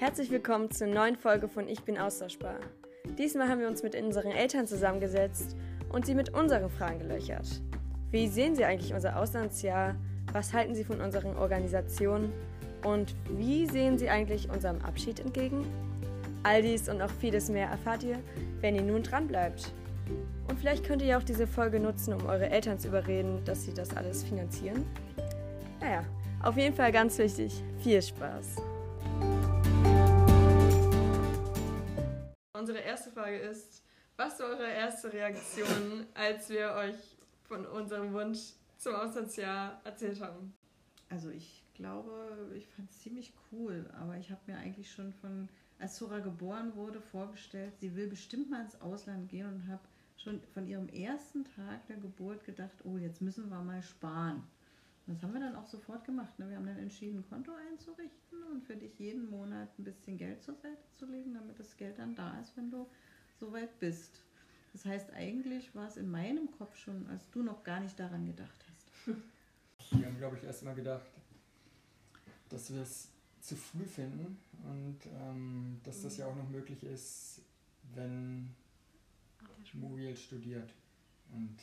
Herzlich willkommen zur neuen Folge von Ich bin austauschbar. Diesmal haben wir uns mit unseren Eltern zusammengesetzt und sie mit unseren Fragen gelöchert. Wie sehen sie eigentlich unser Auslandsjahr? Was halten sie von unseren Organisationen? Und wie sehen sie eigentlich unserem Abschied entgegen? All dies und noch vieles mehr erfahrt ihr, wenn ihr nun dran bleibt. Und vielleicht könnt ihr auch diese Folge nutzen, um eure Eltern zu überreden, dass sie das alles finanzieren. Naja, auf jeden Fall ganz wichtig. Viel Spaß! Unsere erste Frage ist, was war eure erste Reaktion, als wir euch von unserem Wunsch zum Auslandsjahr erzählt haben? Also ich glaube, ich fand es ziemlich cool, aber ich habe mir eigentlich schon von, als Zora geboren wurde, vorgestellt, sie will bestimmt mal ins Ausland gehen und habe schon von ihrem ersten Tag der Geburt gedacht, oh, jetzt müssen wir mal sparen. Das haben wir dann auch sofort gemacht. Ne? Wir haben dann entschieden, ein Konto einzurichten und für dich jeden Monat ein bisschen Geld zur Seite zu legen, damit das Geld dann da ist, wenn du soweit bist. Das heißt, eigentlich war es in meinem Kopf schon, als du noch gar nicht daran gedacht hast. Wir haben, glaube ich, erstmal gedacht, dass wir es zu früh finden und ähm, dass das ja auch noch möglich ist, wenn Muriel studiert. Und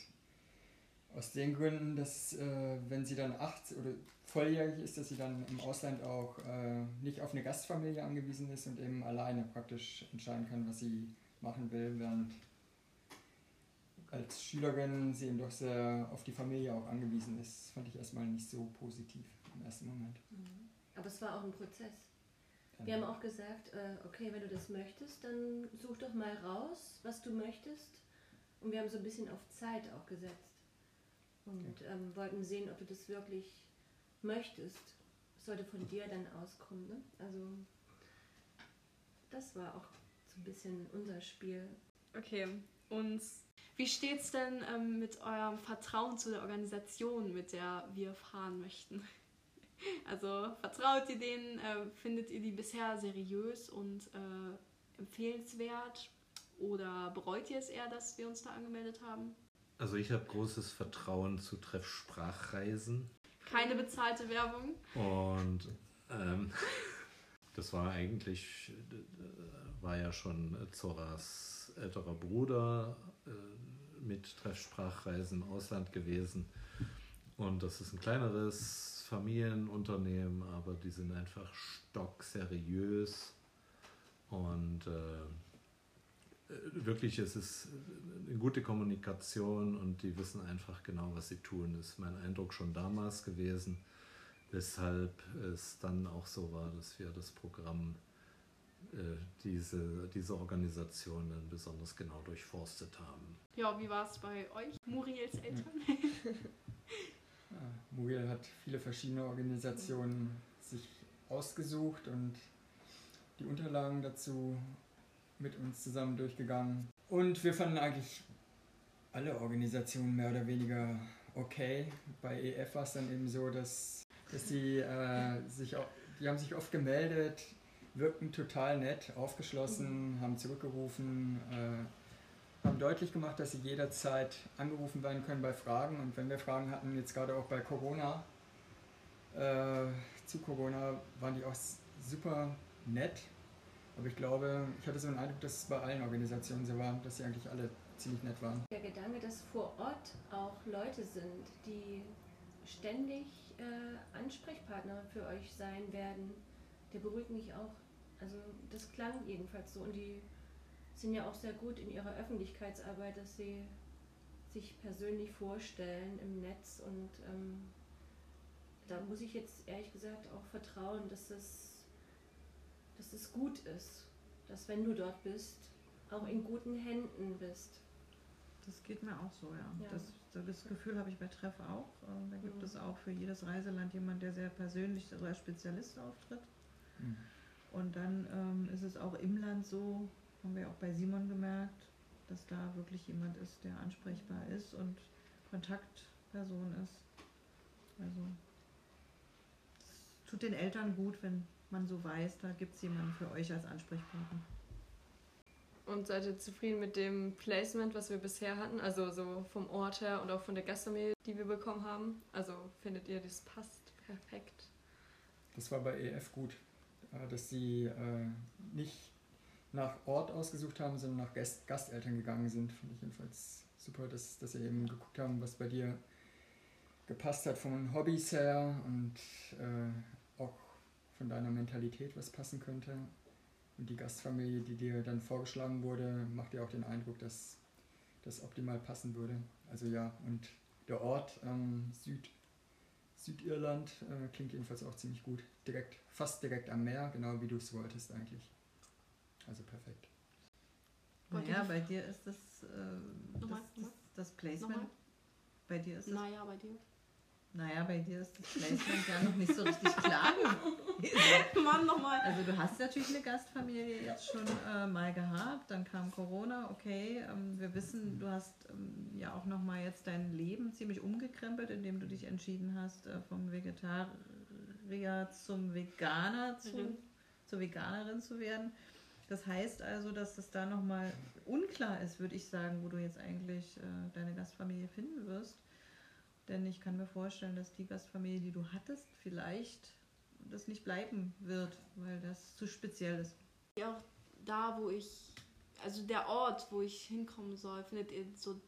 aus den Gründen, dass äh, wenn sie dann acht oder volljährig ist, dass sie dann im Ausland auch äh, nicht auf eine Gastfamilie angewiesen ist und eben alleine praktisch entscheiden kann, was sie machen will, während als Schülerin sie eben doch sehr auf die Familie auch angewiesen ist. Das fand ich erstmal nicht so positiv im ersten Moment. Mhm. Aber es war auch ein Prozess. Wir haben auch gesagt, äh, okay, wenn du das möchtest, dann such doch mal raus, was du möchtest. Und wir haben so ein bisschen auf Zeit auch gesetzt und ähm, wollten sehen, ob du das wirklich möchtest. Das sollte von dir dann auskommen. Ne? Also das war auch so ein bisschen unser Spiel. Okay, und wie steht es denn ähm, mit eurem Vertrauen zu der Organisation, mit der wir fahren möchten? Also vertraut ihr denen? Äh, findet ihr die bisher seriös und äh, empfehlenswert? Oder bereut ihr es eher, dass wir uns da angemeldet haben? Also ich habe großes Vertrauen zu Treffsprachreisen. Keine bezahlte Werbung. Und ähm, das war eigentlich, war ja schon Zoras älterer Bruder äh, mit Treffsprachreisen im Ausland gewesen. Und das ist ein kleineres Familienunternehmen, aber die sind einfach stockseriös und äh, äh, wirklich, es ist eine gute Kommunikation und die wissen einfach genau, was sie tun. Das ist mein Eindruck schon damals gewesen, weshalb es dann auch so war, dass wir das Programm, äh, diese, diese Organisation dann besonders genau durchforstet haben. Ja, wie war es bei euch, Muriels Eltern? ja, Muriel hat viele verschiedene Organisationen sich ausgesucht und die Unterlagen dazu mit uns zusammen durchgegangen. Und wir fanden eigentlich alle Organisationen mehr oder weniger okay. Bei EF war es dann eben so, dass, dass die, äh, sich, die haben sich oft gemeldet, wirkten total nett, aufgeschlossen, haben zurückgerufen, äh, haben deutlich gemacht, dass sie jederzeit angerufen werden können bei Fragen. Und wenn wir Fragen hatten, jetzt gerade auch bei Corona, äh, zu Corona, waren die auch super nett aber ich glaube, ich hatte so einen Eindruck, dass es bei allen Organisationen so war, dass sie eigentlich alle ziemlich nett waren. Der Gedanke, dass vor Ort auch Leute sind, die ständig äh, Ansprechpartner für euch sein werden, der beruhigt mich auch. Also das klang jedenfalls so. Und die sind ja auch sehr gut in ihrer Öffentlichkeitsarbeit, dass sie sich persönlich vorstellen im Netz. Und ähm, da muss ich jetzt ehrlich gesagt auch vertrauen, dass das dass es gut ist, dass wenn du dort bist, auch in guten Händen bist. Das geht mir auch so, ja. ja. Das, das Gefühl habe ich bei Treff auch. Ähm, da gibt mhm. es auch für jedes Reiseland jemanden, der sehr persönlich oder als Spezialist auftritt. Mhm. Und dann ähm, ist es auch im Land so, haben wir auch bei Simon gemerkt, dass da wirklich jemand ist, der ansprechbar ist und Kontaktperson ist. Also es tut den Eltern gut, wenn man so weiß, da gibt es jemanden für euch als Ansprechpartner. Und seid ihr zufrieden mit dem Placement, was wir bisher hatten? Also so vom Ort her und auch von der Gastfamilie, die wir bekommen haben? Also findet ihr, das passt perfekt? Das war bei EF gut. äh, dass sie äh, nicht nach Ort ausgesucht haben, sondern nach Gast Gasteltern gegangen sind. Finde ich jedenfalls super, dass, dass sie eben geguckt haben, was bei dir gepasst hat von Hobbys her und äh, von deiner Mentalität, was passen könnte. Und die Gastfamilie, die dir dann vorgeschlagen wurde, macht dir auch den Eindruck, dass das optimal passen würde. Also ja, und der Ort ähm, Süd, Südirland äh, klingt jedenfalls auch ziemlich gut. Direkt, fast direkt am Meer, genau wie du es wolltest eigentlich. Also perfekt. Naja, bei dir ist das, äh, das, das, das Placement. Nochmal? Bei dir ist das Naja, bei dir. Naja, bei dir ist das Placement ja noch nicht so richtig klar gewesen. Mann, nochmal. Also du hast natürlich eine Gastfamilie jetzt schon äh, mal gehabt, dann kam Corona, okay. Ähm, wir wissen, du hast ähm, ja auch nochmal jetzt dein Leben ziemlich umgekrempelt, indem du dich entschieden hast, äh, vom Vegetarier zum Veganer zu, Mhm. zur Veganerin zu werden. Das heißt also, dass es da nochmal unklar ist, würde ich sagen, wo du jetzt eigentlich äh, deine Gastfamilie finden wirst. Denn ich kann mir vorstellen, dass die Gastfamilie, die du hattest, vielleicht das nicht bleiben wird, weil das zu speziell ist. Ja, auch da, wo ich, also der Ort, wo ich hinkommen soll, findet ihr so,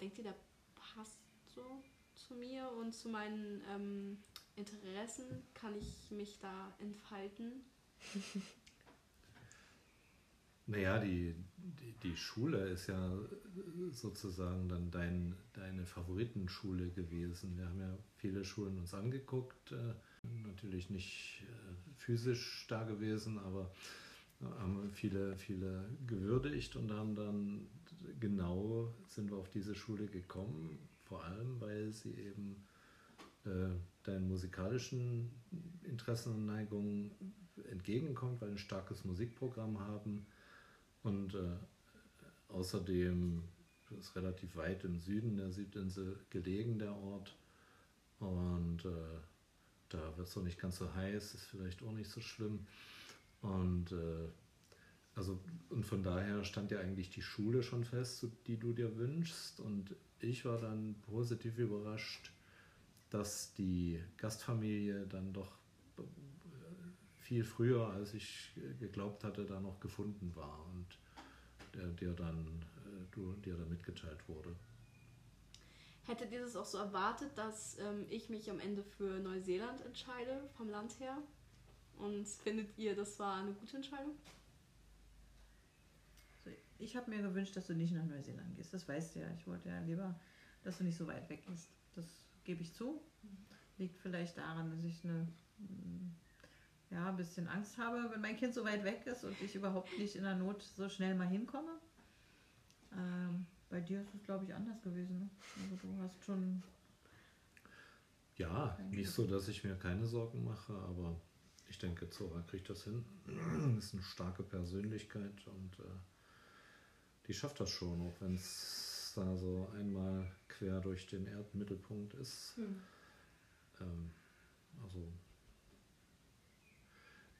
denkt ihr, der passt so zu mir und zu meinen ähm, Interessen? Kann ich mich da entfalten? Naja, die, die, die Schule ist ja sozusagen dann dein, deine Favoritenschule gewesen. Wir haben ja viele Schulen uns angeguckt, äh, natürlich nicht äh, physisch da gewesen, aber haben viele, viele gewürdigt und haben dann genau sind wir auf diese Schule gekommen, vor allem weil sie eben äh, deinen musikalischen Interessen und Neigungen entgegenkommt, weil ein starkes Musikprogramm haben und äh, außerdem ist relativ weit im Süden der Südinsel gelegen, der Ort. Und äh, da wird es auch nicht ganz so heiß, ist vielleicht auch nicht so schlimm. Und, äh, also, und von daher stand ja eigentlich die Schule schon fest, die du dir wünschst. Und ich war dann positiv überrascht, dass die Gastfamilie dann doch viel früher, als ich geglaubt hatte, da noch gefunden war und der dir dann, äh, du, dir dann mitgeteilt wurde. Hättet ihr das auch so erwartet, dass ähm, ich mich am Ende für Neuseeland entscheide, vom Land her? Und findet ihr, das war eine gute Entscheidung? Also ich habe mir gewünscht, dass du nicht nach Neuseeland gehst. Das weißt du ja. Ich wollte ja lieber, dass du nicht so weit weg gehst. Das gebe ich zu. Liegt vielleicht daran, dass ich eine, mm, ja, ein bisschen Angst habe, wenn mein Kind so weit weg ist und ich überhaupt nicht in der Not so schnell mal hinkomme. Ähm, bei dir ist es, glaube ich, anders gewesen. Ne? Also du hast schon Ja, nicht so, dass ich mir keine Sorgen mache, aber ich denke, Zora kriegt das hin. ist eine starke Persönlichkeit und äh, die schafft das schon, auch wenn es da so einmal quer durch den Erdmittelpunkt ist. Hm. Ähm, also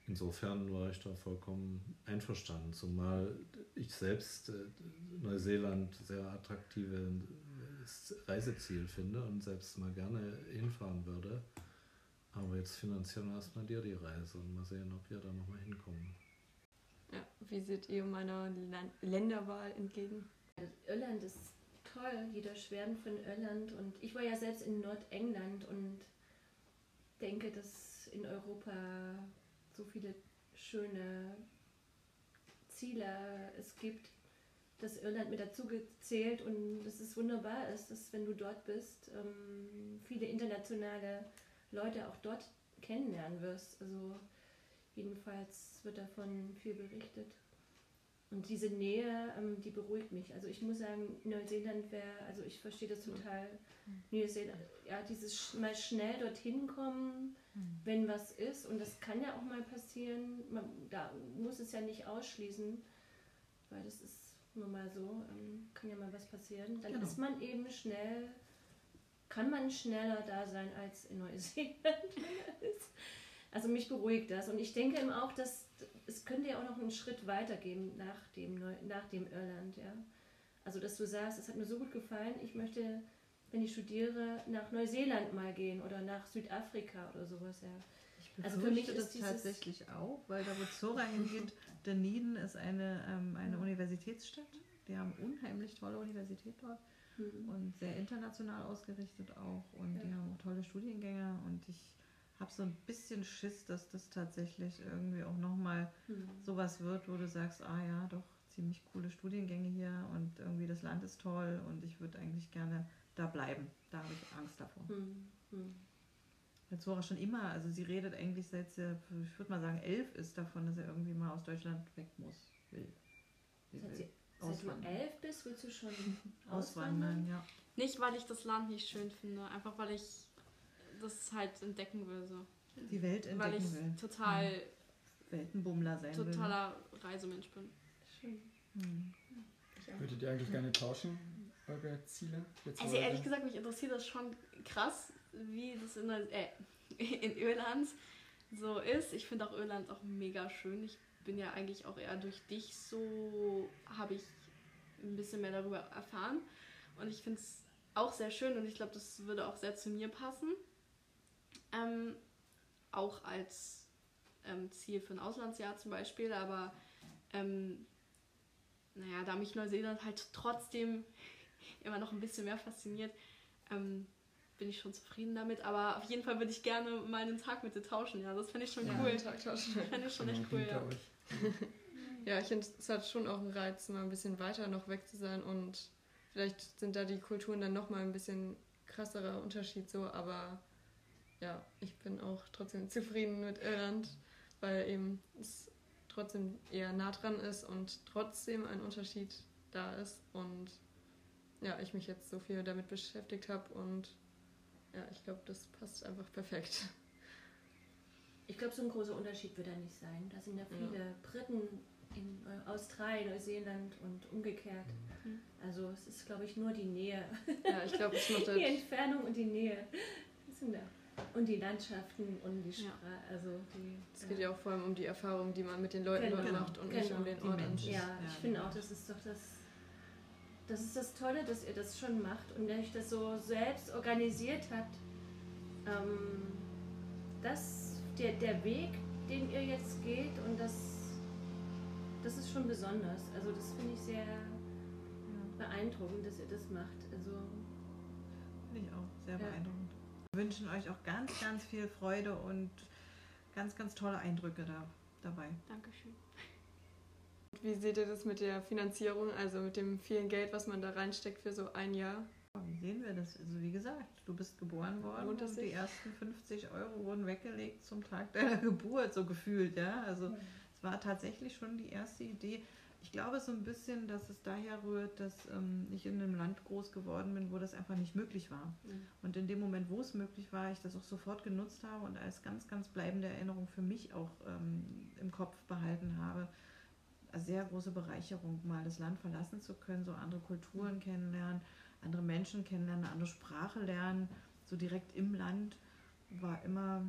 insofern war ich da vollkommen einverstanden, zumal ich selbst äh, Neuseeland sehr attraktives Reiseziel finde und selbst mal gerne hinfahren würde. Aber jetzt finanzieren wir erstmal dir die Reise und mal sehen, ob wir da nochmal hinkommen. Ja, wie seht ihr meiner Länderwahl entgegen? Irland ist toll, jeder schwärmt von Irland und ich war ja selbst in Nordengland und denke, dass in Europa so viele schöne Ziele es gibt, dass Irland mit dazu gezählt und dass es wunderbar ist, dass wenn du dort bist, ähm, viele internationale Leute auch dort kennenlernen wirst. Also jedenfalls wird davon viel berichtet. Und diese Nähe, ähm, die beruhigt mich. Also ich muss sagen, Neuseeland wäre, also ich verstehe das total. Neuseeland, ja, dieses sch- mal schnell dorthin kommen, wenn was ist. Und das kann ja auch mal passieren. Man, da muss es ja nicht ausschließen, weil das ist nur mal so, ähm, kann ja mal was passieren. Dann Genau. ist man eben schnell, kann man schneller da sein als in Neuseeland. Also mich beruhigt das. Und ich denke eben auch, dass es könnte ja auch noch einen Schritt weitergehen nach dem, Neu nach dem Irland. Ja? Also dass du sagst, es hat mir so gut gefallen, ich möchte, wenn ich studiere, nach Neuseeland mal gehen oder nach Südafrika oder sowas. Ja. Ich Also für mich ist das tatsächlich auch, weil da wo Zora hingeht, Dunedin ist eine, ähm, eine Universitätsstadt. Die haben unheimlich tolle Universität dort Hm. und sehr international ausgerichtet auch und die Ja. haben auch tolle Studiengänge und ich habe so ein bisschen Schiss, dass das tatsächlich irgendwie auch nochmal Hm. sowas wird, wo du sagst, ah ja, doch ziemlich coole Studiengänge hier und irgendwie das Land ist toll und ich würde eigentlich gerne da bleiben. Da habe ich Angst davor. Hm. Hm. Weil Zora schon immer, also sie redet eigentlich seit sie, ich würde mal sagen, elf ist davon, dass er irgendwie mal aus Deutschland weg muss. Will. Sie Seit, will sie, seit du auswandern. elf bist, willst du schon Auswandern, ja. Nicht, weil ich das Land nicht schön finde, einfach weil ich das halt entdecken will. So. Die Welt Weil ich entdecken will. total, Weltenbummler sein will. totaler Reisemensch bin. Schön. Hm. Würdet ihr eigentlich gerne tauschen, eure Ziele? Jetzt Also ehrlich gesagt, mich interessiert das schon krass, wie das in, der, äh, in Irland so ist. Ich finde auch Irland auch mega schön. Ich bin ja eigentlich auch eher durch dich so, habe ich ein bisschen mehr darüber erfahren. Und ich finde es auch sehr schön und ich glaube, das würde auch sehr zu mir passen. Ähm, auch als ähm, Ziel für ein Auslandsjahr zum Beispiel, aber ähm, naja, da mich Neuseeland halt trotzdem immer noch ein bisschen mehr fasziniert, ähm, bin ich schon zufrieden damit. Aber auf jeden Fall würde ich gerne mal einen Tag mit dir tauschen. Ja, das fände ich schon Ja. cool. Tag tauschen. Fände ich schon Genau, echt cool, hinter ja. Ja, ich finde, es hat schon auch einen Reiz, mal ein bisschen weiter noch weg zu sein und vielleicht sind da die Kulturen dann nochmal ein bisschen krasserer Unterschied so, aber ja, ich bin auch trotzdem zufrieden mit Irland, weil eben es trotzdem eher nah dran ist und trotzdem ein Unterschied da ist und ja, ich mich jetzt so viel damit beschäftigt habe und ja, ich glaube, das passt einfach perfekt. Ich glaube, so ein großer Unterschied wird da nicht sein. Da sind ja viele Briten in äh, Australien, Neuseeland und umgekehrt. Mhm. Also es ist, glaube ich, nur die Nähe. Ja, ich glaube, es macht Die halt Entfernung und die Nähe. Sind da. Und die Landschaften und die Ja. Sprache. Also die, Es geht ja auch vor allem um die Erfahrung, die man mit den Leuten dort Genau, macht und nicht genau. um den Ort an sich. Ja, Ja, ich finde genau. auch, das ist doch das. Das ist das Tolle, dass ihr das schon macht und dass ihr das so selbst organisiert habt. Ähm, das, der, der Weg, den ihr jetzt geht und das, das ist schon besonders. Also das finde ich sehr beeindruckend, dass ihr das macht. Also Finde ich auch sehr Ja. beeindruckend. Wir wünschen euch auch ganz, ganz viel Freude und ganz, ganz tolle Eindrücke da, dabei. Dankeschön. Wie seht ihr das mit der Finanzierung, also mit dem vielen Geld, was man da reinsteckt für so ein Jahr? Wie sehen wir das? Also wie gesagt, du bist geboren worden es und die ersten 50 Euro wurden weggelegt zum Tag deiner Geburt, so gefühlt, ja. Also es war tatsächlich schon die erste Idee. Ich glaube so ein bisschen, dass es daher rührt, dass ähm, ich in einem Land groß geworden bin, wo das einfach nicht möglich war. Mhm. Und in dem Moment, wo es möglich war, ich das auch sofort genutzt habe und als ganz, ganz bleibende Erinnerung für mich auch ähm, im Kopf behalten habe. Eine sehr große Bereicherung, mal das Land verlassen zu können, so andere Kulturen kennenlernen, andere Menschen kennenlernen, eine andere Sprache lernen, so direkt im Land, war immer,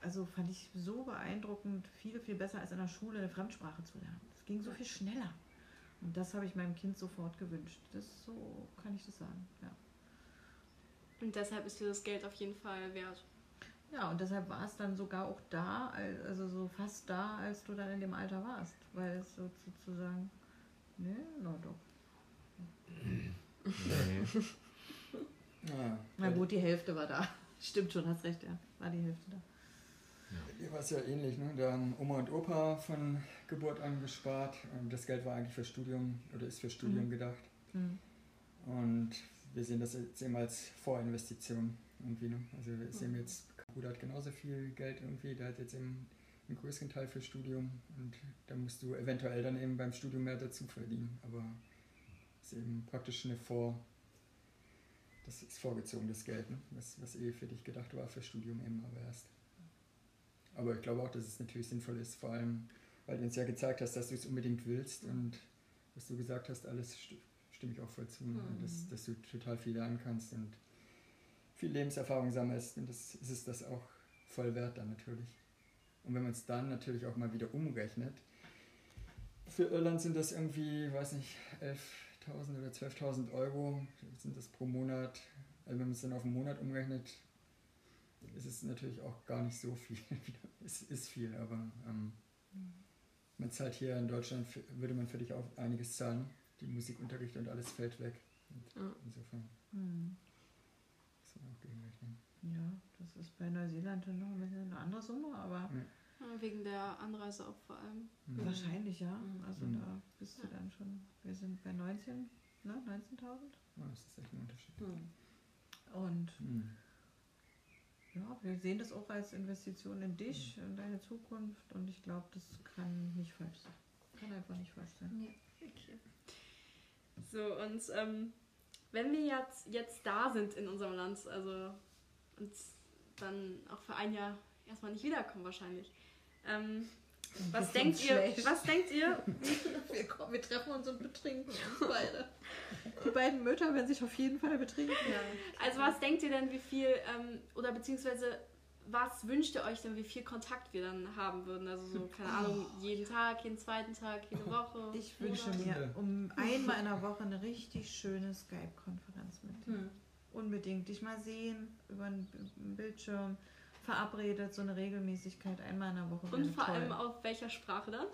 also fand ich so beeindruckend, viel, viel besser als in der Schule eine Fremdsprache zu lernen. Ging so viel schneller. Und das habe ich meinem Kind sofort gewünscht. Das so kann ich das sagen, ja. Und deshalb ist dir das Geld auf jeden Fall wert. Ja, und deshalb war es dann sogar auch da, al- also so fast da, als du dann in dem Alter warst. Weil es so sozusagen, ne, na doch. Nee. Na gut, die Hälfte war da. Stimmt schon, hast recht, ja. War die Hälfte da. Bei dir war es ja ähnlich, ne? Da haben Oma und Opa von Geburt an gespart. Und das Geld war eigentlich für Studium oder ist für Studium Mhm. gedacht. Hm. Und wir sehen das jetzt eben als Vorinvestition irgendwie. Ne? Also wir sehen jetzt, mein Bruder hat genauso viel Geld irgendwie, der hat jetzt eben einen größeren Teil für Studium und da musst du eventuell dann eben beim Studium mehr dazu verdienen. Aber es ist eben praktisch eine Vor... Das ist vorgezogen, das Geld, ne? was, was eh für dich gedacht war, für Studium eben aber erst. Aber ich glaube auch, dass es natürlich sinnvoll ist, vor allem, weil du uns ja gezeigt hast, dass du es unbedingt willst und was du gesagt hast, alles st stimme ich auch voll zu, ne? Mhm. dass, dass du total viel lernen kannst und viel Lebenserfahrung sammelst und das ist es das auch voll wert dann natürlich. Und wenn man es dann natürlich auch mal wieder umrechnet, für Irland sind das irgendwie, weiß nicht, 11.000 oder 12.000 Euro sind das pro Monat. Also wenn man es dann auf einen Monat umrechnet, es ist natürlich auch gar nicht so viel. es ist viel, aber ähm, man zahlt hier in Deutschland, würde man für dich auch einiges zahlen. Die Musikunterricht und alles fällt weg. Und Ja. Insofern Hm. muss man auch gegenrechnen. Ja, das ist bei Neuseeland dann noch ein bisschen eine andere Summe, aber Ja, wegen der Anreise auch vor allem. Mhm. wahrscheinlich ja. Mhm. Also Mhm. da bist du dann schon, wir sind bei 19, ne, 19.000. Ja, das ist echt ein Unterschied. Hm. Und Mhm. Ja, wir sehen das auch als Investition in dich, in deine Zukunft und ich glaube, das kann nicht falsch sein. Kann einfach nicht falsch sein. Okay. So, und ähm, wenn wir jetzt, jetzt da sind in unserem Land, also und dann auch für ein Jahr erstmal nicht wiederkommen wahrscheinlich. Ähm, was denkt ihr, schlecht? was denkt ihr, Wir, kommen, wir treffen uns und betrinken uns beide. Die beiden Mütter werden sich auf jeden Fall betrinken. also was denkt ihr denn, wie viel, ähm, oder beziehungsweise was wünscht ihr euch denn, wie viel Kontakt wir dann haben würden? Also so, keine Ahnung, jeden Tag, jeden zweiten Tag, jede Woche. Ich wünsche mir um einmal in der Woche eine richtig schöne Skype-Konferenz mit dir. Hm. Unbedingt dich mal sehen über einen Bildschirm. Verabredet, so eine Regelmäßigkeit einmal in der Woche. Und vor toll. allem auf welcher Sprache dann?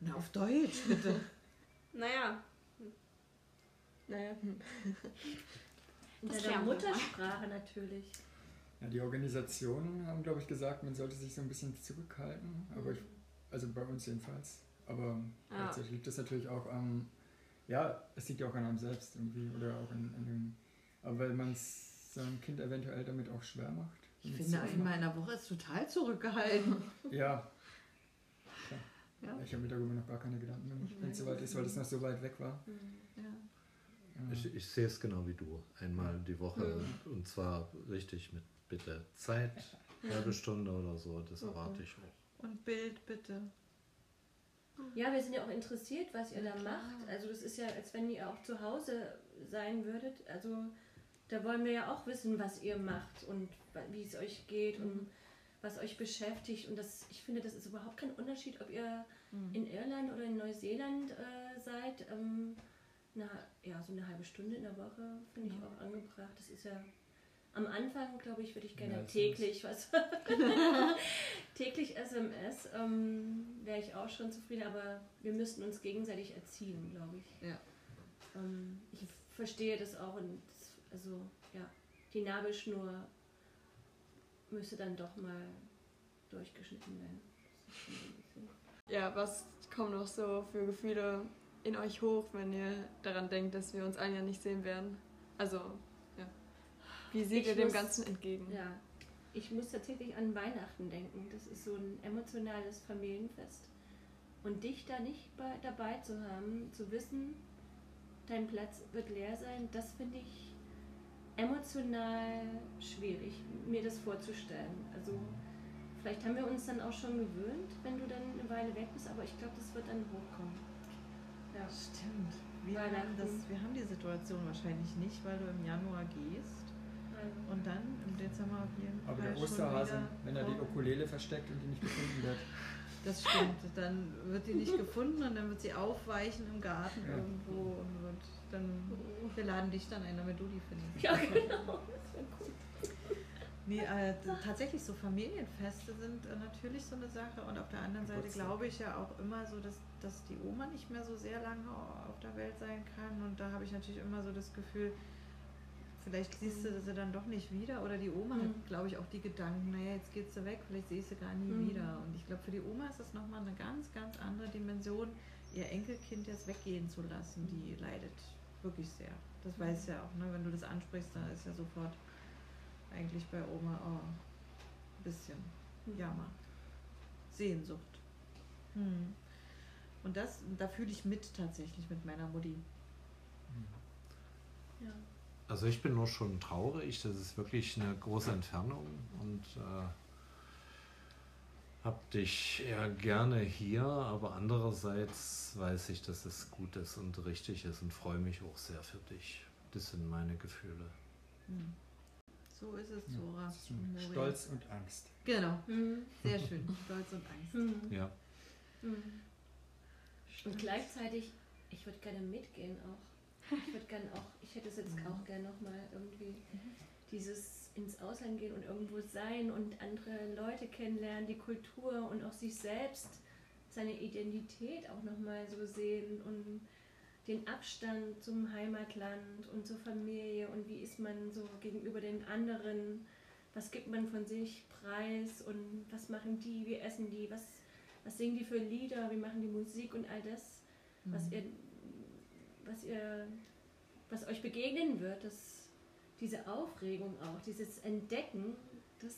Na, auf Deutsch, bitte. Naja, Naja, hm. In Das mal. Muttersprache natürlich. Ja, die Organisationen haben, glaube ich, gesagt, man sollte sich so ein bisschen zurückhalten. Aber ich, also bei uns jedenfalls. Aber Ja. gleichzeitig liegt das natürlich auch am, ja, es liegt ja auch an einem selbst irgendwie. Oder auch an, an dem, aber weil man es seinem Kind eventuell damit auch schwer macht. Ich finde, einmal in der Woche ist total zurückgehalten. Ja. Klar. Ja. Ich habe mir darüber noch gar keine Gedanken gemacht, wenn es soweit ist, weil es noch so weit weg war. Hm. Ja. Ja. Ich, ich sehe es genau wie du. Einmal die Woche und zwar richtig mit bitte Zeit, halbe Stunde oder so, das erwarte ich auch. Und Bild, bitte. Ja, wir sind ja auch interessiert, was ihr da Ja, macht. Also das ist ja, als wenn ihr auch zu Hause sein würdet. Also da wollen wir ja auch wissen, was ihr macht und wie es euch geht und was euch beschäftigt. Und das, ich finde, das ist überhaupt kein Unterschied, ob ihr in Irland oder in Neuseeland äh, seid. Ähm, na, ja, so eine halbe Stunde in der Woche finde ich Ja. auch angebracht. Das ist ja am Anfang, glaube ich, würde ich gerne Ja, täglich was. täglich SMS ähm, wäre ich auch schon zufrieden, aber wir müssten uns gegenseitig erziehen, glaube ich. Ja. Ähm, ich verstehe das auch und also ja, die Nabelschnur müsste dann doch mal durchgeschnitten werden. Ja, was kommen noch so für Gefühle in euch hoch, wenn ihr daran denkt, dass wir uns ein Jahr nicht sehen werden? Also, ja. Wie seht Ich ihr dem muss- Ganzen entgegen? Ja, ich muss tatsächlich an Weihnachten denken. Das ist so ein emotionales Familienfest. Und dich da nicht bei, dabei zu haben, zu wissen, dein Platz wird leer sein, das finde ich emotional schwierig, mir das vorzustellen. Also vielleicht haben wir uns dann auch schon gewöhnt, wenn du dann eine Weile weg bist, aber ich glaube, das wird dann hochkommen. Ja. Stimmt. Wir haben, das, wir haben die Situation wahrscheinlich nicht, weil du im Januar gehst und dann im Dezember auf jeden Aber Fall der schon Osterhase, wieder wenn er die kommt. Ukulele versteckt und die nicht gefunden wird. Das stimmt. Dann wird die nicht gefunden und dann wird sie aufweichen im Garten Ja. irgendwo und wird dann. Wir laden dich dann ein, damit du die findest. Ja, genau. Das wäre cool. Nee, äh, tatsächlich so Familienfeste sind äh, natürlich so eine Sache und auf der anderen Seite glaube ich ja auch immer so, dass, dass die Oma nicht mehr so sehr lange auf der Welt sein kann und da habe ich natürlich immer so das Gefühl, vielleicht siehst du sie dann doch nicht wieder oder die Oma Mhm. hat, glaube ich, auch die Gedanken, naja, jetzt geht sie weg, vielleicht sehe ich sie gar nie Mhm. wieder und ich glaube, für die Oma ist das nochmal eine ganz, ganz andere Dimension, ihr Enkelkind jetzt weggehen zu lassen, die leidet wirklich sehr. Das weiß ja auch, ne? wenn du das ansprichst, da ist ja sofort eigentlich bei Oma oh, ein bisschen Jammer. Sehnsucht. Hm. Und das, da fühle ich mit tatsächlich mit meiner Mutti. Ja. Also ich bin nur schon traurig, das ist wirklich eine große Entfernung und äh, hab dich ja gerne hier, aber andererseits weiß ich, dass es gut ist und richtig ist und freue mich auch sehr für dich. Das sind meine Gefühle. Hm. So ist es, Ja, Zora. und Moria. Stolz und Angst. Genau, Mhm. sehr schön. Stolz und Angst. Mhm. Ja. Mhm. Und gleichzeitig, ich würde gerne mitgehen auch. Ich würde gerne auch, ich hätte es jetzt auch gerne nochmal irgendwie dieses ins Ausland gehen und irgendwo sein und andere Leute kennenlernen, die Kultur und auch sich selbst, seine Identität auch nochmal so sehen und den Abstand zum Heimatland und zur Familie und wie ist man so gegenüber den anderen, was gibt man von sich preis und was machen die, wie essen die, was, was singen die für Lieder, wie machen die Musik und all das, was ihr, was ihr, was euch begegnen wird, das, diese Aufregung auch, dieses Entdecken, das,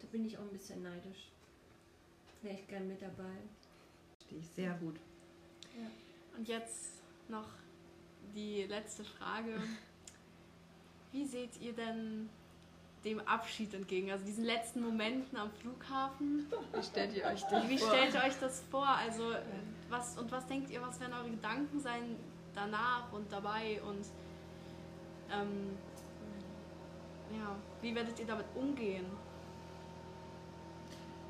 da bin ich auch ein bisschen neidisch. Wäre ich gern mit dabei. Verstehe ich sehr gut. Und jetzt noch die letzte Frage. Wie seht ihr denn dem Abschied entgegen? Also diesen letzten Momenten am Flughafen? Wie stellt ihr euch das Wie vor? stellt ihr euch das vor? Also was und was denkt ihr, was werden eure Gedanken sein danach und dabei und ähm, ja, wie werdet ihr damit umgehen?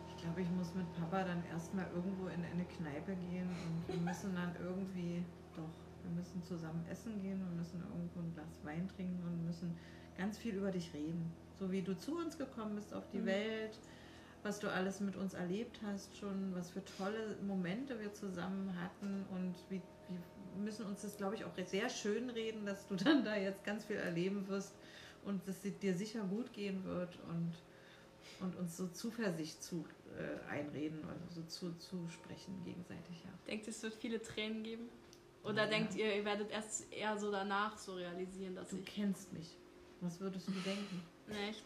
Ich glaube, ich muss mit Papa dann erstmal irgendwo in eine Kneipe gehen und wir müssen dann irgendwie, doch, wir müssen zusammen essen gehen, wir müssen irgendwo ein Glas Wein trinken und müssen ganz viel über dich reden. So wie du zu uns gekommen bist auf die Mhm. Welt, was du alles mit uns erlebt hast schon, was für tolle Momente wir zusammen hatten und wie, müssen uns das, glaube ich, auch sehr schön reden, dass du dann da jetzt ganz viel erleben wirst und dass es dir sicher gut gehen wird und, und uns so Zuversicht zu äh, einreden, also so zu, zusprechen gegenseitig, ja. Denkt ihr, es wird viele Tränen geben? Oder Ja. denkt ihr, ihr werdet erst eher so danach so realisieren, dass Du ich. kennst mich. Was würdest du denken? Nee, ich,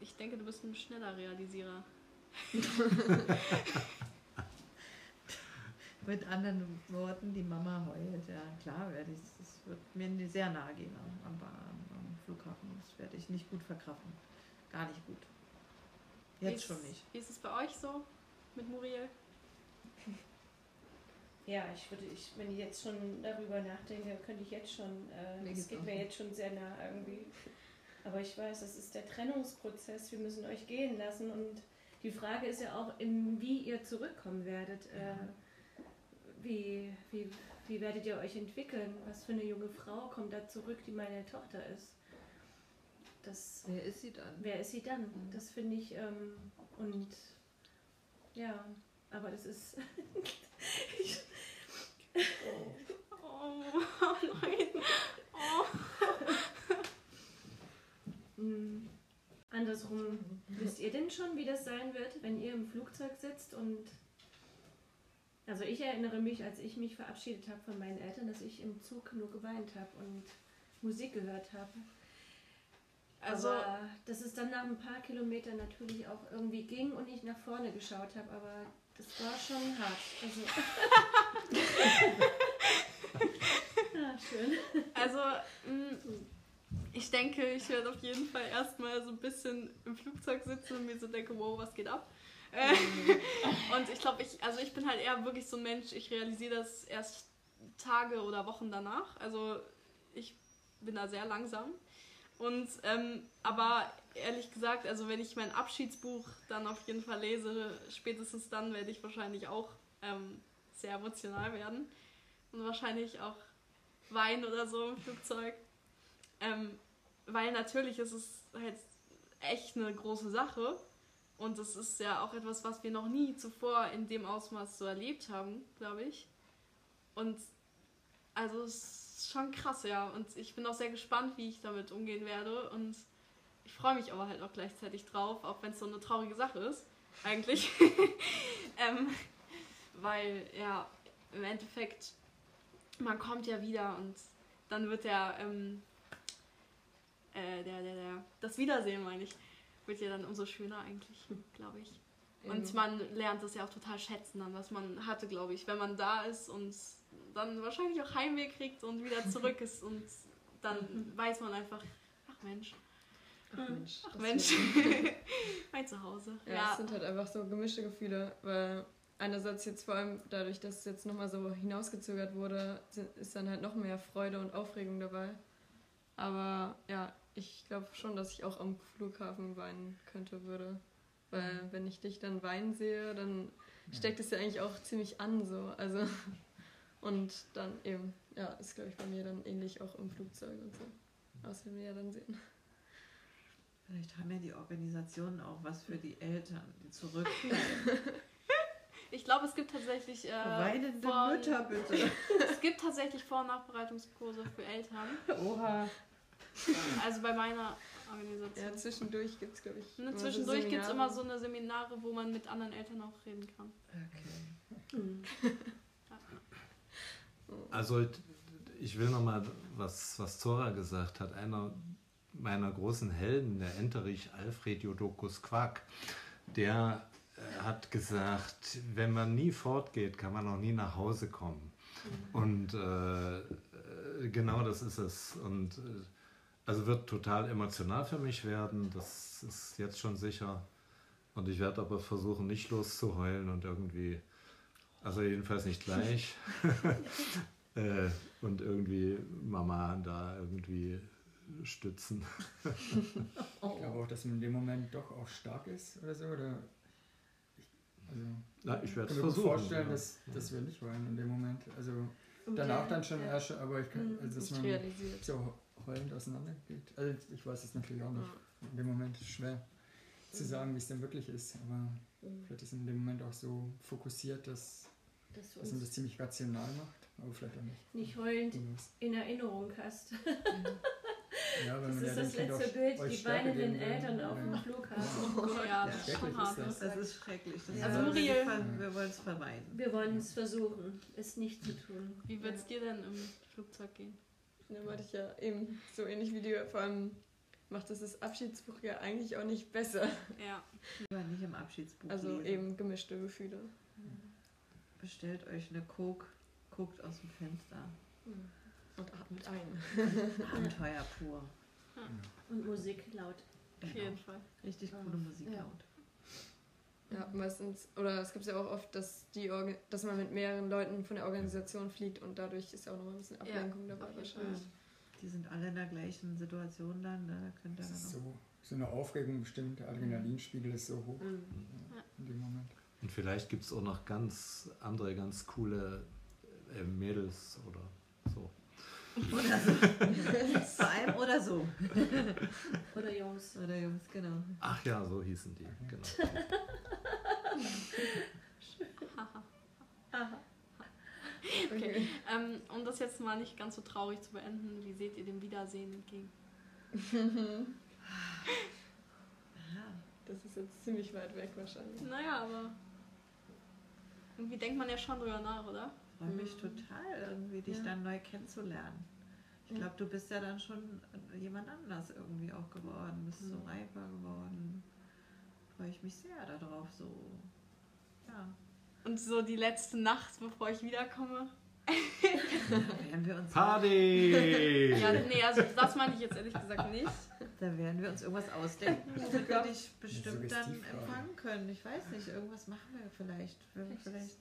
ich denke, du bist ein schneller Realisierer. Mit anderen Worten, die Mama heult. Ja, klar werde ich, es wird mir sehr nahe gehen am, am, Flughafen. Das werde ich nicht gut verkraften. Gar nicht gut. Jetzt ist- schon nicht. Wie ist es bei euch so mit Muriel? Ja, ich würde, ich, wenn ich jetzt schon darüber nachdenke, könnte ich jetzt schon, äh, es geht mir jetzt schon sehr nah irgendwie. Aber ich weiß, das ist der Trennungsprozess, wir müssen euch gehen lassen und die Frage ist ja auch, in, wie ihr zurückkommen werdet. Äh, wie, wie, wie werdet ihr euch entwickeln? Was für eine junge Frau kommt da zurück, die meine Tochter ist? Das, Wer ist sie dann? wer ist sie dann? Das finde ich, ähm, und ja, aber das ist. ich, Oh, nein. Oh. Hm. Andersrum, wisst ihr denn schon, wie das sein wird, wenn ihr im Flugzeug sitzt und. Also ich erinnere mich, als ich mich verabschiedet habe von meinen Eltern, dass ich im Zug nur geweint habe und Musik gehört habe. Also, aber dass es dann nach ein paar Kilometern natürlich auch irgendwie ging und ich nach vorne geschaut habe, aber das war schon hart. Also ah, schön. also mh, ich denke, ich werde auf jeden Fall erstmal so ein bisschen im Flugzeug sitzen und mir so denke, wow, was geht ab? Äh, und ich glaube, ich, also ich bin halt eher wirklich so ein Mensch, ich realisiere das erst Tage oder Wochen danach. Also ich bin da sehr langsam. Und ähm, aber ehrlich gesagt, also wenn ich mein Abschiedsbuch dann auf jeden Fall lese, spätestens dann werde ich wahrscheinlich auch ähm, sehr emotional werden und wahrscheinlich auch weinen oder so im Flugzeug. Ähm, weil natürlich ist es halt echt eine große Sache und es ist ja auch etwas, was wir noch nie zuvor in dem Ausmaß so erlebt haben, glaube ich. Und also es ist schon krass, ja. Und ich bin auch sehr gespannt, wie ich damit umgehen werde. Und ich freue mich aber halt auch gleichzeitig drauf, auch wenn es so eine traurige Sache ist, eigentlich. ähm, weil, ja, im Endeffekt, man kommt ja wieder und dann wird der, ähm, äh, der, der, der, das Wiedersehen, meine ich, wird ja dann umso schöner eigentlich, glaube ich. Und man lernt das ja auch total schätzen, dann, was man hatte, glaube ich, wenn man da ist und dann wahrscheinlich auch Heimweh kriegt und wieder zurück ist und dann weiß man einfach, ach Mensch, Ach Mensch. ach Mensch, mein Zuhause. Ja, Ja, es sind halt einfach so gemischte Gefühle, weil einerseits jetzt vor allem dadurch, dass es jetzt nochmal so hinausgezögert wurde, ist dann halt noch mehr Freude und Aufregung dabei. Aber ja, ich glaube schon, dass ich auch am Flughafen weinen könnte, würde. Weil wenn ich dich dann weinen sehe, dann steckt es ja eigentlich auch ziemlich an so. Also und dann eben, ja, ist glaube ich bei mir dann ähnlich auch im Flugzeug und so. Was wir ja dann sehen. Vielleicht haben ja die Organisationen auch was für die Eltern, die zurückbleiben. Ich glaube, es gibt tatsächlich äh, Weinende von- Mütter, bitte. es gibt tatsächlich Vor- und Nachbereitungskurse für Eltern. Oha. Also bei meiner Organisation. Ja, zwischendurch gibt es, glaube ich. Ne, immer so zwischendurch gibt es immer so eine Seminare, wo man mit anderen Eltern auch reden kann. Okay. Mhm. Also ich will nochmal, was, was Zora gesagt hat. Einer meiner großen Helden, der Enterich Alfred Jodokus Quack, der äh, hat gesagt, wenn man nie fortgeht, kann man auch nie nach Hause kommen. Und äh, äh, genau das ist es. Und äh, also wird total emotional für mich werden, das ist jetzt schon sicher. Und ich werde aber versuchen, nicht loszuheulen und irgendwie, also jedenfalls nicht gleich. äh, und irgendwie Mama da irgendwie stützen. Ich glaube auch, dass man in dem Moment doch auch stark ist oder so. Oder ich, also, Na, ich werde kann es mir gut versuchen. vorstellen, ja. dass, dass wir nicht wollen in dem Moment. Also danach dann schon erst, aber ich kann, Mhm. also, dass man realisiert. so heulend auseinandergeht. Also ich weiß es natürlich auch nicht. In dem Moment ist es schwer zu sagen, wie es denn wirklich ist. Aber Mhm. vielleicht ist in dem Moment auch so fokussiert, dass, Dass dass man das ziemlich rational macht. Aber vielleicht auch nicht. nicht heulend in Erinnerung hast. Ja, weil Das man ist ja das letzte Bild, die weinenden. Eltern auf dem Ja. Flughafen. Oh Gott, ja, das ist Schrecklich schon hart. ist das. Das ist schrecklich. Das Ja. wollen Also, wir Muriel- wir wollen es vermeiden. Wir wollen es versuchen, es nicht zu tun. Wie wird es dir denn im Flugzeug gehen? Da wollte ich ja eben so ähnlich wie du, vor allem macht das das Abschiedsbuch ja eigentlich auch nicht besser. Ja. Aber nicht im Abschiedsbuch Also lesen. eben gemischte Gefühle. Bestellt euch eine Coke, guckt aus dem Fenster. Mhm. Und atmet ein. Abenteuer pur. Und Musik laut. Auf Genau. jeden Fall. Richtig Ja. coole Musik Ja. laut. Ja, meistens, oder es gibt ja auch oft, dass, die Orga dass man mit mehreren Leuten von der Organisation fliegt und dadurch ist ja auch nochmal ein bisschen Ablenkung dabei auf jeden wahrscheinlich. Die sind alle in der gleichen Situation dann, ne? da könnt ihr Das dann so, so eine Aufregung bestimmt. Der Adrenalinspiegel ist so hoch Mhm. ja, in dem Moment. Und vielleicht gibt es auch noch ganz andere, ganz coole äh, Mädels oder so. Oder so. Vor allem oder so. Oder Jungs. Oder Jungs, genau. Ach ja, so hießen die. Genau. Okay. Ähm, um das jetzt mal nicht ganz so traurig zu beenden, wie seht ihr dem Wiedersehen entgegen? Das ist jetzt ziemlich weit weg wahrscheinlich. Naja, aber irgendwie denkt man ja schon drüber nach, oder? freue mich Mhm. total, irgendwie dich Ja. dann neu kennenzulernen. Ich glaube, du bist ja dann schon jemand anders irgendwie auch geworden, bist so Mhm. reifer geworden. Freue ich mich sehr darauf, so. Ja. Und so die letzte Nacht, bevor ich wiederkomme. Werden wir uns, Party! Ja, nee, also das meine ich jetzt ehrlich gesagt nicht. da werden wir uns irgendwas ausdenken, womit wir dich bestimmt dann empfangen können. Ich weiß nicht, irgendwas machen wir vielleicht. Wir, vielleicht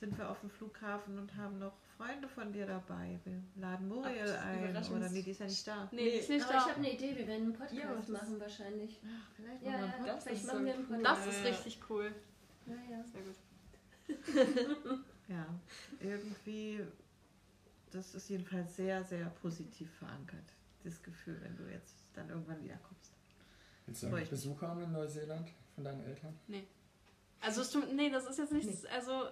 sind wir auf dem Flughafen und haben noch Freunde von dir dabei. Wir laden Muriel Ach, ein. Oder nee, die ist ja nicht da. Nee, die ist nicht Aber da. ich habe eine Idee, wir werden einen Podcast Ja, das- machen wahrscheinlich. Ach, vielleicht Ja, machen wir einen das vielleicht ist machen so wir einen cool. Podcast. Das ist richtig cool. Ja, ja. Sehr gut. Ja, irgendwie, das ist jedenfalls sehr, sehr positiv verankert, das Gefühl, wenn du jetzt dann irgendwann wiederkommst. Willst du mich. Besuch haben in Neuseeland von deinen Eltern? Also, es tut, nee, das ist jetzt nichts. Also,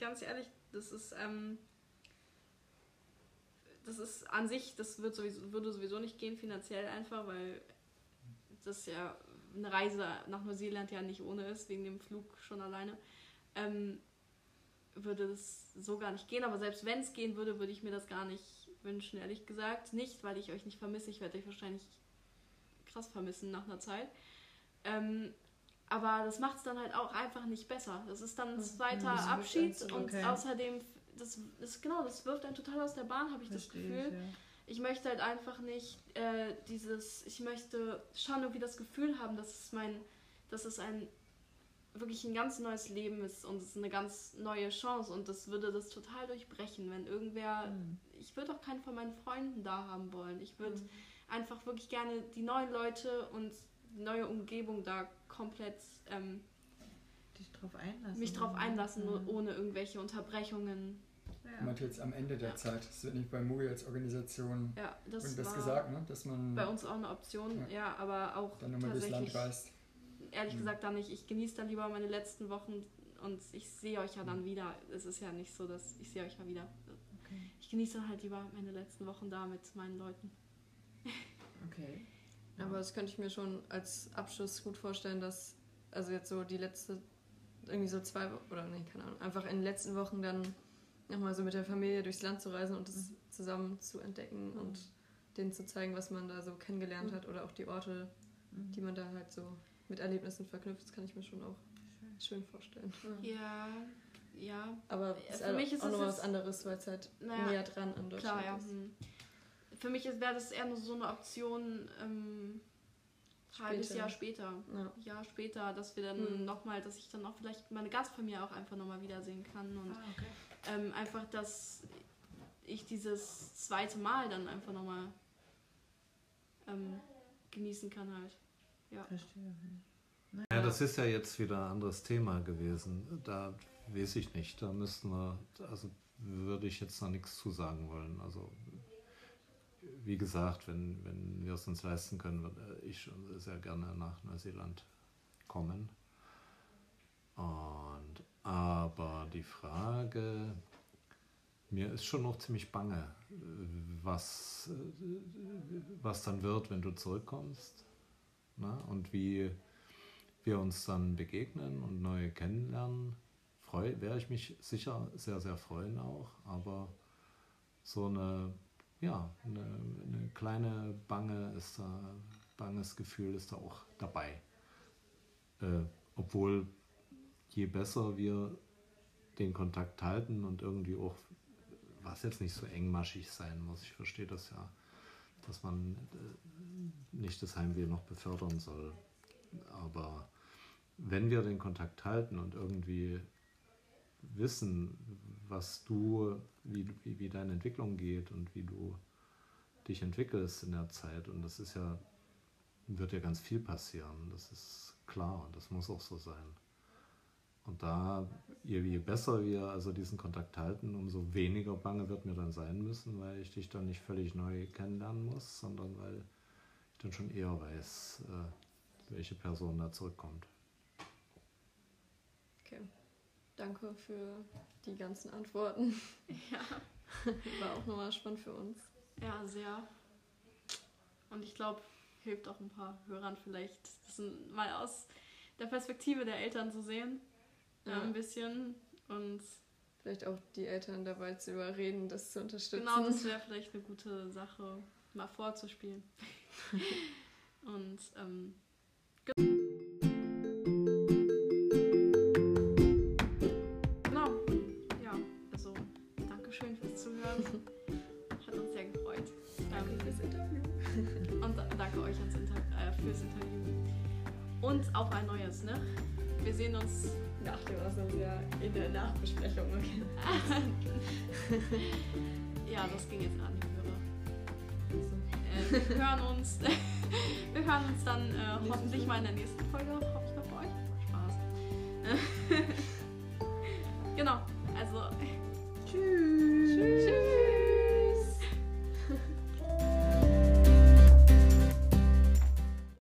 ganz ehrlich, das ist, ähm, das ist an sich, das wird sowieso, würde sowieso nicht gehen, finanziell einfach, weil das ja eine Reise nach Neuseeland ja nicht ohne ist, wegen dem Flug schon alleine. Ähm, würde das so gar nicht gehen, aber selbst wenn es gehen würde, würde ich mir das gar nicht wünschen, ehrlich gesagt. Nicht, weil ich euch nicht vermisse, ich werde euch wahrscheinlich krass vermissen nach einer Zeit. Ähm, aber das macht es dann halt auch einfach nicht besser. Das ist dann ein zweiter das Abschied und Okay. außerdem, das ist genau, das wirft einen total aus der Bahn, habe ich das Verstehe Gefühl. ich, ja. Ich möchte halt einfach nicht äh, dieses, ich möchte schon irgendwie das Gefühl haben, dass es mein, dass es ein wirklich ein ganz neues Leben ist und es ist eine ganz neue Chance und das würde das total durchbrechen, wenn irgendwer, Hm. ich würde auch keinen von meinen Freunden da haben wollen. Ich würde Mhm. einfach wirklich gerne die neuen Leute und neue Umgebung da komplett ähm, Dich drauf einlassen. mich drauf einlassen, nur Mhm. ohne irgendwelche Unterbrechungen. Ich meinte jetzt am Ende der Ja. Zeit. Es wird nicht bei Mui als Organisation Ja, das das war gesagt, ne? dass man bei uns auch eine Option, ja, Ja. aber auch dann nochmal durchs Land reist. ehrlich Mhm. gesagt dann nicht. Ich genieße dann lieber meine letzten Wochen und ich sehe euch ja dann wieder. Es ist ja nicht so, dass ich sehe euch ja wieder. Okay. Ich genieße dann halt lieber meine letzten Wochen da mit meinen Leuten. okay. Aber das könnte ich mir schon als Abschluss gut vorstellen, dass, also jetzt so die letzte, irgendwie so zwei, oder nee, keine Ahnung, einfach in den letzten Wochen dann nochmal so mit der Familie durchs Land zu reisen und das zusammen zu entdecken und denen zu zeigen, was man da so kennengelernt Mhm. hat oder auch die Orte, Mhm. die man da halt so mit Erlebnissen verknüpft, das kann ich mir schon auch Schön. schön vorstellen. Ja, ja, Aber Ja, es für ist mich ist auch es noch was anderes, weil es halt Naja, näher dran an Deutschland klar, ja. ist. Für mich wäre das eher nur so eine Option, ähm, ein halbes Später. Jahr später. Ja. Jahr später, dass wir dann Hm. nochmal, dass ich dann auch vielleicht meine Gastfamilie auch einfach nochmal wiedersehen kann und Ah, okay. ähm, einfach, dass ich dieses zweite Mal dann einfach nochmal ähm, genießen kann halt. Verstehe. Ja, das ist ja jetzt wieder ein anderes Thema gewesen. Da weiß ich nicht. Da müssten wir, also würde ich jetzt noch nichts zu sagen wollen. Also wie gesagt, wenn, wenn wir es uns leisten können, würde ich sehr gerne nach Neuseeland kommen. Und aber die Frage, mir ist schon noch ziemlich bange, was, was dann wird, wenn du zurückkommst. Ne? Und wie wir uns dann begegnen und neue kennenlernen, freu, werde ich mich sicher sehr, sehr freuen auch. Aber so eine, ja, eine, eine kleine Bange ist da, banges Gefühl ist da auch dabei. Äh, obwohl je besser wir den Kontakt halten und irgendwie auch, was jetzt nicht so engmaschig sein muss, ich verstehe das ja, dass man äh, nicht das Heimweh noch befördern soll. Aber wenn wir den Kontakt halten und irgendwie wissen, was du, wie, wie, deine Entwicklung geht und wie du dich entwickelst in der Zeit, und das ist ja, wird ja ganz viel passieren, das ist klar und das muss auch so sein. Und da, je, je besser wir also diesen Kontakt halten, umso weniger bange wird mir dann sein müssen, weil ich dich dann nicht völlig neu kennenlernen muss, sondern weil ich dann schon eher weiß, äh, welche Person da zurückkommt. Okay. Danke für die ganzen Antworten. Ja. War auch nochmal spannend für uns. Ja, sehr. Und ich glaube, hilft auch ein paar Hörern vielleicht, das mal aus der Perspektive der Eltern zu sehen. Ja. Ja. ein bisschen. Und Vielleicht auch die Eltern dabei zu überreden, das zu unterstützen. genau das wäre vielleicht eine gute Sache, mal vorzuspielen. Und ähm, fürs Interview. Und auf ein neues, ne? Wir sehen uns. Nach dem Auslandsjahr in der Nachbesprechung. Okay. Ja, das ging jetzt an die Hörer. Äh, wir hören uns. wir hören uns dann äh, hoffentlich mal in der nächsten Folge. Hoffe ich noch bei euch. Spaß.